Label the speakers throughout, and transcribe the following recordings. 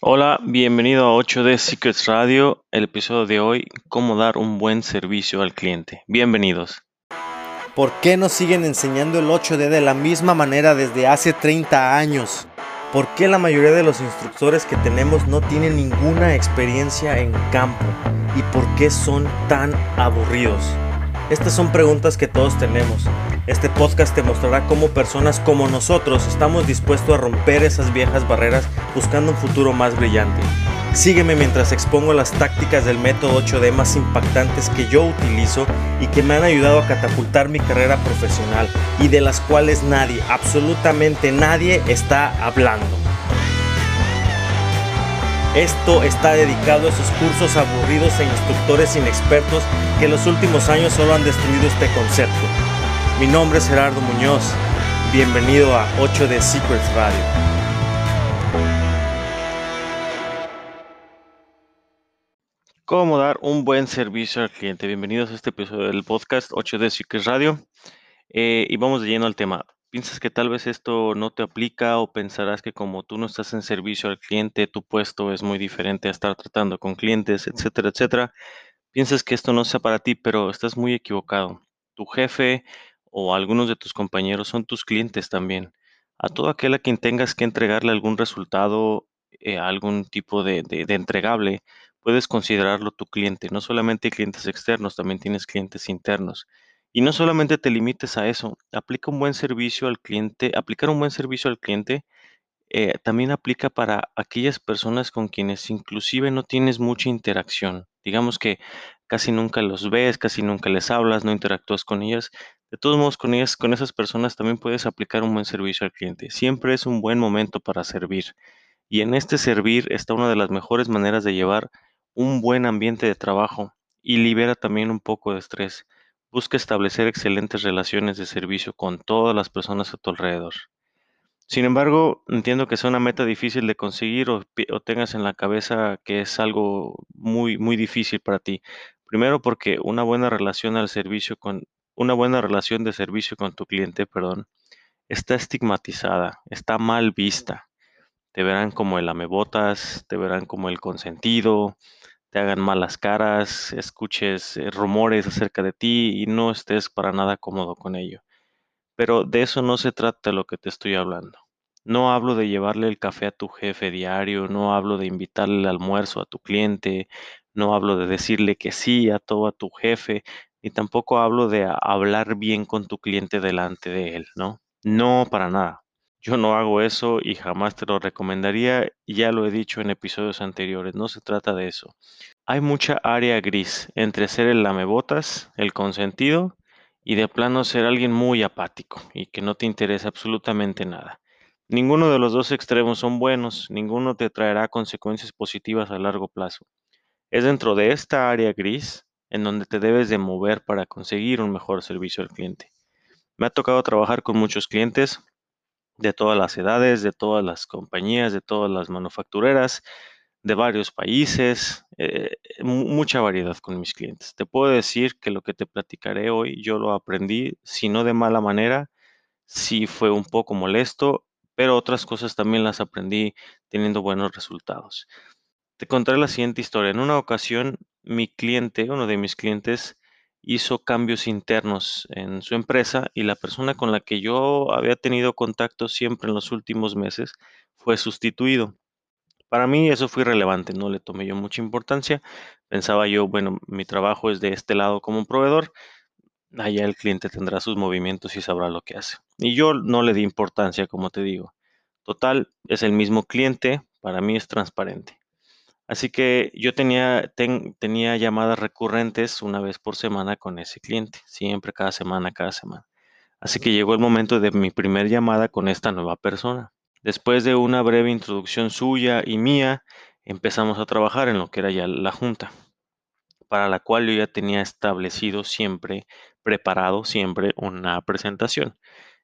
Speaker 1: Hola, bienvenido a 8D Secrets Radio, el episodio de hoy, cómo dar un buen servicio al cliente. Bienvenidos.
Speaker 2: ¿Por qué nos siguen enseñando el 8D de la misma manera desde hace 30 años? ¿Por qué la mayoría de los instructores que tenemos no tienen ninguna experiencia en campo? ¿Y por qué son tan aburridos? Estas son preguntas que todos tenemos. Este podcast te mostrará cómo personas como nosotros estamos dispuestos a romper esas viejas barreras buscando un futuro más brillante. Sígueme mientras expongo las tácticas del método 8D más impactantes que yo utilizo y que me han ayudado a catapultar mi carrera profesional y de las cuales nadie, absolutamente nadie está hablando. Esto está dedicado a esos cursos aburridos e instructores inexpertos que en los últimos años solo han destruido este concepto. Mi nombre es Gerardo Muñoz. Bienvenido a 8 de Secrets Radio.
Speaker 1: ¿Cómo dar un buen servicio al cliente? Bienvenidos a este episodio del podcast 8 de Secrets Radio. Eh, y vamos de lleno al tema. ¿Piensas que tal vez esto no te aplica o pensarás que como tú no estás en servicio al cliente, tu puesto es muy diferente a estar tratando con clientes, etcétera, etcétera? Piensas que esto no sea para ti, pero estás muy equivocado. Tu jefe o algunos de tus compañeros son tus clientes también. A todo aquel a quien tengas que entregarle algún resultado, eh, algún tipo de, de, entregable, puedes considerarlo tu cliente. No solamente clientes externos, también tienes clientes internos. Y no solamente te limites a eso, aplica un buen servicio al cliente, aplicar un buen servicio al cliente eh, también aplica para aquellas personas con quienes inclusive no tienes mucha interacción. Digamos que casi nunca los ves, casi nunca les hablas, no interactúas con ellas. De todos modos, con esas personas también puedes aplicar un buen servicio al cliente. Siempre es un buen momento para servir. Y en este servir está una de las mejores maneras de llevar un buen ambiente de trabajo y libera también un poco de estrés. Busca establecer excelentes relaciones de servicio con todas las personas a tu alrededor. Sin embargo, entiendo que sea una meta difícil de conseguir o, o, tengas en la cabeza que es algo muy, muy difícil para ti. Primero porque una buena relación al servicio con una buena relación de servicio con tu cliente, perdón, está estigmatizada, está mal vista. Te verán como el amebotas, te verán como el consentido, te hagan malas caras, escuches eh, rumores acerca de ti y no estés para nada cómodo con ello. Pero de eso no se trata lo que te estoy hablando. No hablo de llevarle el café a tu jefe diario, no hablo de invitarle el almuerzo a tu cliente, no hablo de decirle que sí a todo a tu jefe, ni tampoco hablo de hablar bien con tu cliente delante de él, ¿no? No, para nada. Yo no hago eso y jamás te lo recomendaría, ya lo he dicho en episodios anteriores, no se trata de eso. Hay mucha área gris entre ser el lamebotas, el consentido, y de plano ser alguien muy apático y que no te interesa absolutamente nada. Ninguno de los dos extremos son buenos, ninguno te traerá consecuencias positivas a largo plazo. Es dentro de esta área gris en donde te debes de mover para conseguir un mejor servicio al cliente. Me ha tocado trabajar con muchos clientes de todas las edades, de todas las compañías, de todas las manufactureras, de varios países, eh, mucha variedad con mis clientes. Te puedo decir que lo que te platicaré hoy yo lo aprendí, si no de mala manera, si fue un poco molesto, pero otras cosas también las aprendí teniendo buenos resultados. Te contaré la siguiente historia. En una ocasión, mi cliente, uno de mis clientes, hizo cambios internos en su empresa y la persona con la que yo había tenido contacto siempre en los últimos meses fue sustituido. Para mí eso fue irrelevante, no le tomé yo mucha importancia. Pensaba yo, bueno, mi trabajo es de este lado como proveedor, allá el cliente tendrá sus movimientos y sabrá lo que hace. Y yo no le di importancia, como te digo. Total, es el mismo cliente, para mí es transparente. Así que yo tenía, llamadas recurrentes una vez por semana con ese cliente, siempre cada semana, cada semana. Así que llegó el momento de mi primer llamada con esta nueva persona. Después de una breve introducción suya y mía, empezamos a trabajar en lo que era ya la junta, para la cual yo ya tenía establecido siempre, preparado siempre una presentación.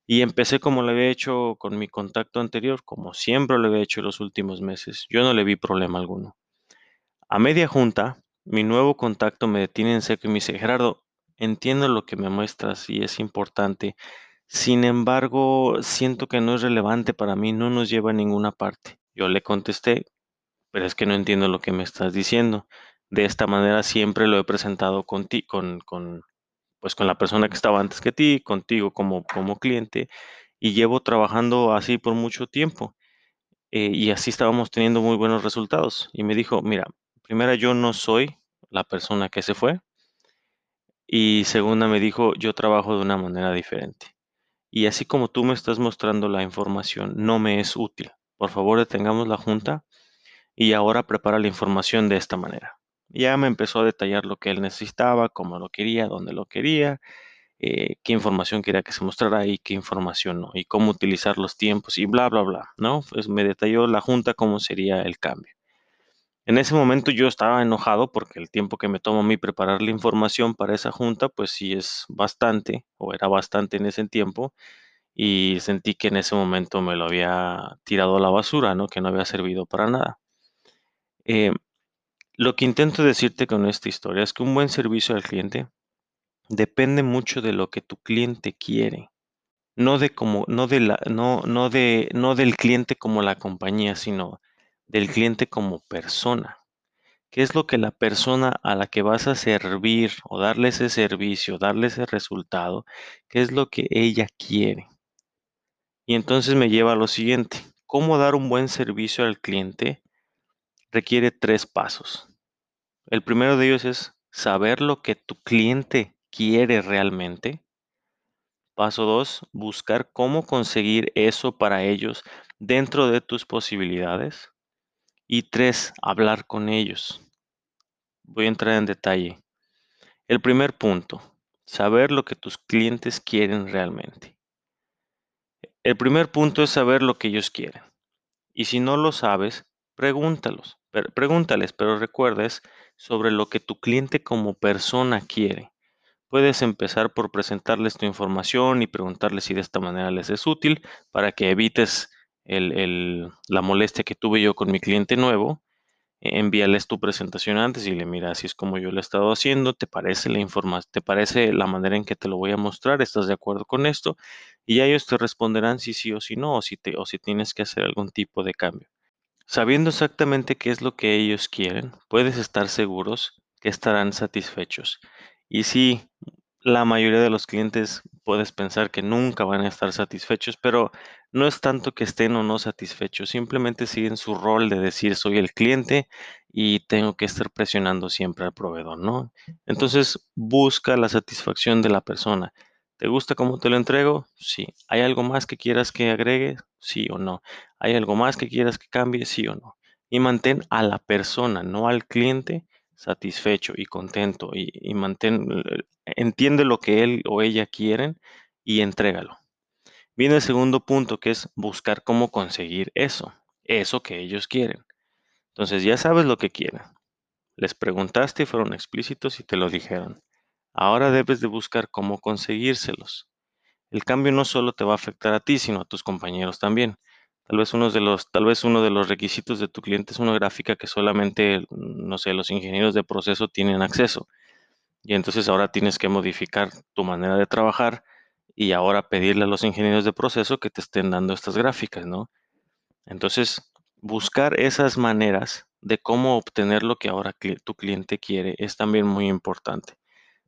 Speaker 1: Y empecé como lo había hecho con mi contacto anterior, como siempre lo había hecho en los últimos meses. Yo no le vi problema alguno. A media junta, mi nuevo contacto me detiene en seco y me dice, Gerardo, entiendo lo que me muestras y es importante. Sin embargo, siento que no es relevante para mí, no nos lleva a ninguna parte. Yo le contesté, pero es que no entiendo lo que me estás diciendo. De esta manera siempre lo he presentado con ti, con, pues con la persona que estaba antes que ti, contigo como, como cliente, y llevo trabajando así por mucho tiempo. Eh, y así estábamos teniendo muy buenos resultados. Y me dijo, mira, primera, yo no soy la persona que se fue. Y segunda, me dijo, yo trabajo de una manera diferente. Y así como tú me estás mostrando la información, no me es útil. Por favor, detengamos la junta y ahora prepara la información de esta manera. Ya me empezó a detallar lo que él necesitaba, cómo lo quería, dónde lo quería, eh, qué información quería que se mostrara y qué información no, y cómo utilizar los tiempos y bla, bla, bla, ¿no? Pues me detalló la junta cómo sería el cambio. En ese momento yo estaba enojado porque el tiempo que me tomó a mí preparar la información para esa junta, pues sí es bastante, o era bastante en ese tiempo, y sentí que en ese momento me lo había tirado a la basura, ¿no? Que no había servido para nada. Eh, lo que intento decirte con esta historia es que un buen servicio al cliente depende mucho de lo que tu cliente quiere. No de como, no de la, no, no de, no del cliente como la compañía, sino del cliente como persona. ¿Qué es lo que la persona a la que vas a servir o darle ese servicio, darle ese resultado, qué es lo que ella quiere? Y entonces me lleva a lo siguiente, ¿cómo dar un buen servicio al cliente? Requiere tres pasos. El primero de ellos es saber lo que tu cliente quiere realmente. Paso 2, buscar cómo conseguir eso para ellos dentro de tus posibilidades. Y 3, hablar con ellos. Voy a entrar en detalle. El primer punto, saber lo que tus clientes quieren realmente. El primer punto es saber lo que ellos quieren. Y si no lo sabes, pregúntalos, pregúntales, pero recuerdes sobre lo que tu cliente como persona quiere. Puedes empezar por presentarles tu información y preguntarles si de esta manera les es útil para que evites la molestia que tuve yo con mi cliente nuevo. Envíales tu presentación antes y le mira, así es como yo lo he estado haciendo, ¿te parece la información? ¿Te parece la manera en que te lo voy a mostrar? ¿Estás de acuerdo con esto? Y ellos te responderán si sí o si no, o si, te, o si tienes que hacer algún tipo de cambio. Sabiendo exactamente qué es lo que ellos quieren, puedes estar seguros que estarán satisfechos. Y sí, la mayoría de los clientes puedes pensar que nunca van a estar satisfechos, pero no es tanto que estén o no satisfechos, simplemente siguen su rol de decir soy el cliente y tengo que estar presionando siempre al proveedor, ¿no? Entonces busca la satisfacción de la persona. ¿Te gusta cómo te lo entrego? Sí. ¿Hay algo más que quieras que agregue? Sí o no. ¿Hay algo más que quieras que cambie? Sí o no. Y mantén a la persona, no al cliente, satisfecho y contento y, mantén, entiende lo que él o ella quieren y entrégalo. Viene el segundo punto que es buscar cómo conseguir eso, eso que ellos quieren. Entonces ya sabes lo que quieren. Les preguntaste y fueron explícitos y te lo dijeron. Ahora debes de buscar cómo conseguírselos. El cambio no solo te va a afectar a ti, sino a tus compañeros también. Tal vez, uno de los, tal vez uno de los requisitos de tu cliente es una gráfica que solamente, no sé, los ingenieros de proceso tienen acceso. Y entonces ahora tienes que modificar tu manera de trabajar y ahora pedirle a los ingenieros de proceso que te estén dando estas gráficas, ¿no? Entonces, buscar esas maneras de cómo obtener lo que ahora tu cliente quiere es también muy importante.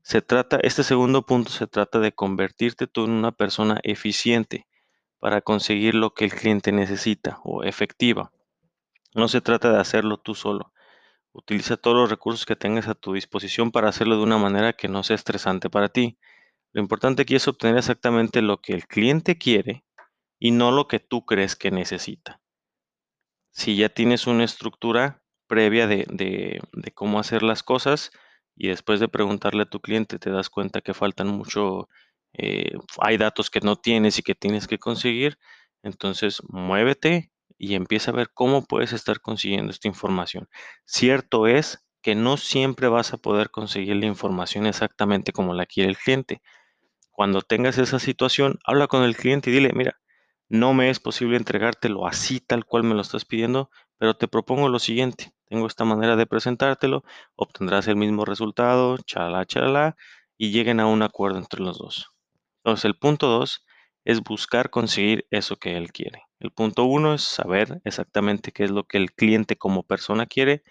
Speaker 1: Se trata, este segundo punto se trata de convertirte tú en una persona eficiente para conseguir lo que el cliente necesita o efectiva. No se trata de hacerlo tú solo. Utiliza todos los recursos que tengas a tu disposición para hacerlo de una manera que no sea estresante para ti. Lo importante aquí es obtener exactamente lo que el cliente quiere y no lo que tú crees que necesita. Si ya tienes una estructura previa de, de cómo hacer las cosas y después de preguntarle a tu cliente te das cuenta que faltan mucho eh, hay datos que no tienes y que tienes que conseguir, entonces muévete y empieza a ver cómo puedes estar consiguiendo esta información. Cierto es que no siempre vas a poder conseguir la información exactamente como la quiere el cliente. Cuando tengas esa situación, habla con el cliente y dile, mira, no me es posible entregártelo así tal cual me lo estás pidiendo, pero te propongo lo siguiente. Tengo esta manera de presentártelo, obtendrás el mismo resultado, chalala, chalala, y lleguen a un acuerdo entre los dos. Entonces, el punto dos es buscar conseguir eso que él quiere. El punto uno es saber exactamente qué es lo que el cliente como persona quiere.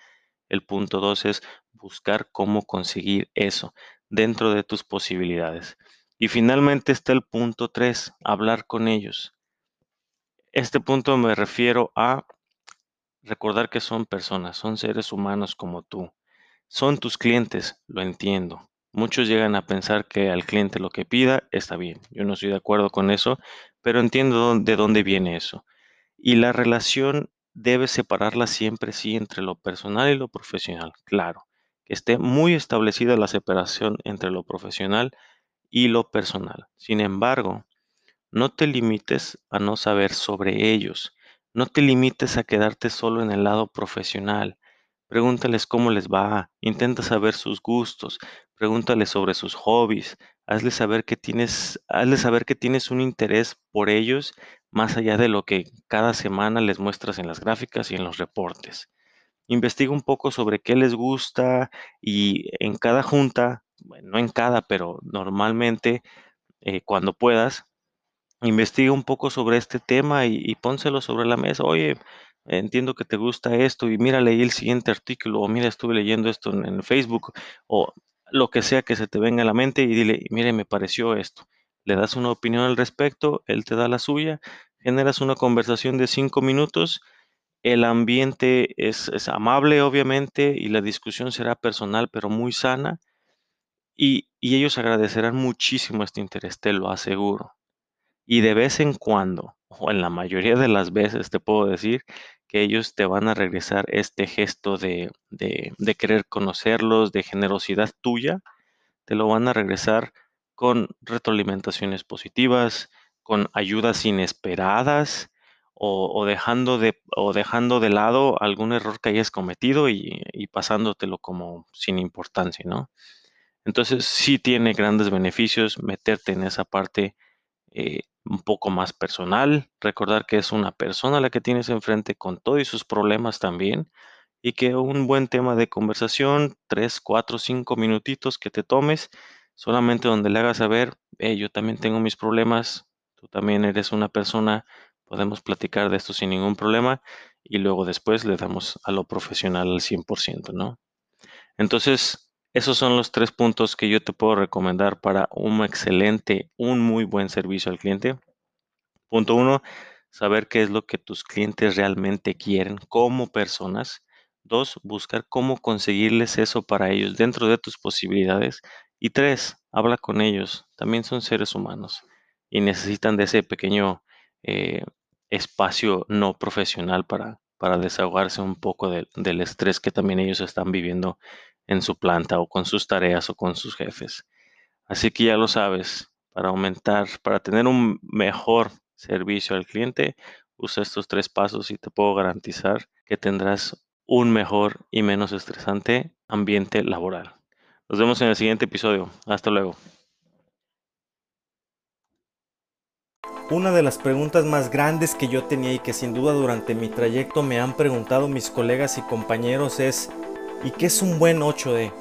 Speaker 1: El punto dos es buscar cómo conseguir eso dentro de tus posibilidades. Y finalmente está el punto tres, hablar con ellos. Este punto me refiero a recordar que son personas, son seres humanos como tú. Son tus clientes, lo entiendo. Muchos llegan a pensar que al cliente lo que pida está bien. Yo no estoy de acuerdo con eso, pero entiendo de dónde viene eso. Y la relación debe separarla siempre, sí, entre lo personal y lo profesional. Claro, que esté muy establecida la separación entre lo profesional y lo personal. Sin embargo, no te limites a no saber sobre ellos. No te limites a quedarte solo en el lado profesional. Pregúntales cómo les va, intenta saber sus gustos, pregúntales sobre sus hobbies, hazles saber que tienes, hazles saber que tienes un interés por ellos más allá de lo que cada semana les muestras en las gráficas y en los reportes. Investiga un poco sobre qué les gusta y en cada junta, bueno, no en cada, pero normalmente eh, cuando puedas, investiga un poco sobre este tema y, y pónselo sobre la mesa. Oye, entiendo que te gusta esto y mira, leí el siguiente artículo o mira, estuve leyendo esto en, en Facebook o lo que sea que se te venga a la mente y dile, mire, me pareció esto. Le das una opinión al respecto, él te da la suya, generas una conversación de cinco minutos, el ambiente es, amable, obviamente, y la discusión será personal, pero muy sana, y, y ellos agradecerán muchísimo este interés, te lo aseguro. Y de vez en cuando, o en la mayoría de las veces, te puedo decir que ellos te van a regresar este gesto de, de, querer conocerlos, de generosidad tuya, te lo van a regresar con retroalimentaciones positivas, con ayudas inesperadas o, o dejando, de, o dejando de lado algún error que hayas cometido y, y pasándotelo como sin importancia, ¿no? Entonces sí tiene grandes beneficios meterte en esa parte eh, un poco más personal, recordar que es una persona la que tienes enfrente con todos sus problemas también y que un buen tema de conversación, tres, cuatro, cinco minutitos que te tomes, solamente donde le hagas saber, yo también tengo mis problemas, tú también eres una persona, podemos platicar de esto sin ningún problema y luego después le damos a lo profesional al 100%, ¿no? Entonces, esos son los tres puntos que yo te puedo recomendar para un excelente, un muy buen servicio al cliente. Punto uno, saber qué es lo que tus clientes realmente quieren como personas. Dos, buscar cómo conseguirles eso para ellos dentro de tus posibilidades. Y tres, habla con ellos. También son seres humanos y necesitan de ese pequeño eh, espacio no profesional para, para desahogarse un poco de, del estrés que también ellos están viviendo en su planta o con sus tareas o con sus jefes. Así que ya lo sabes, para aumentar, para tener un mejor servicio al cliente, usa estos tres pasos y te puedo garantizar que tendrás un mejor y menos estresante ambiente laboral. Nos vemos en el siguiente episodio. Hasta luego.
Speaker 2: Una de las preguntas más grandes que yo tenía y que sin duda durante mi trayecto me han preguntado mis colegas y compañeros es ¿y qué es un buen 8D?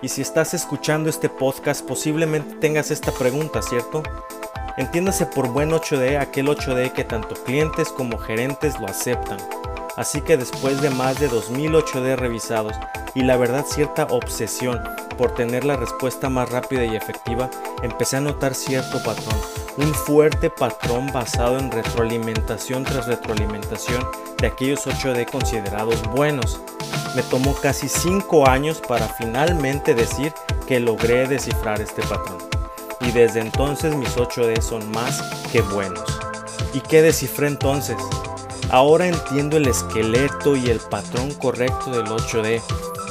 Speaker 2: Y si estás escuchando este podcast posiblemente tengas esta pregunta, ¿cierto? Entiéndase por buen 8D aquel 8D que tanto clientes como gerentes lo aceptan. Así que después de más de 2000 8D revisados y la verdad cierta obsesión por tener la respuesta más rápida y efectiva, empecé a notar cierto patrón, un fuerte patrón basado en retroalimentación tras retroalimentación de aquellos 8D considerados buenos. Me tomó casi 5 años para finalmente decir que logré descifrar este patrón. Y desde entonces mis 8D son más que buenos. ¿Y qué descifré entonces? Ahora entiendo el esqueleto y el patrón correcto del 8D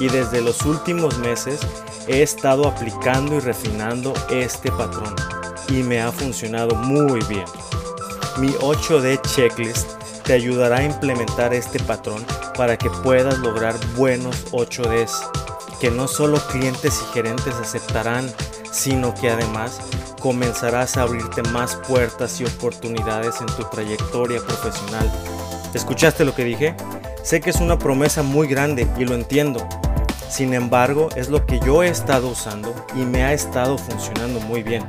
Speaker 2: y desde los últimos meses he estado aplicando y refinando este patrón y me ha funcionado muy bien. Mi 8D checklist te ayudará a implementar este patrón para que puedas lograr buenos 8Ds que no solo clientes y gerentes aceptarán, sino que además comenzarás a abrirte más puertas y oportunidades en tu trayectoria profesional. ¿Escuchaste lo que dije? Sé que es una promesa muy grande y lo entiendo. Sin embargo, es lo que yo he estado usando y me ha estado funcionando muy bien.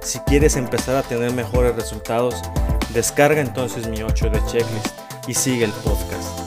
Speaker 2: Si quieres empezar a tener mejores resultados,
Speaker 1: Descarga entonces mi 8D checklist y sigue el podcast.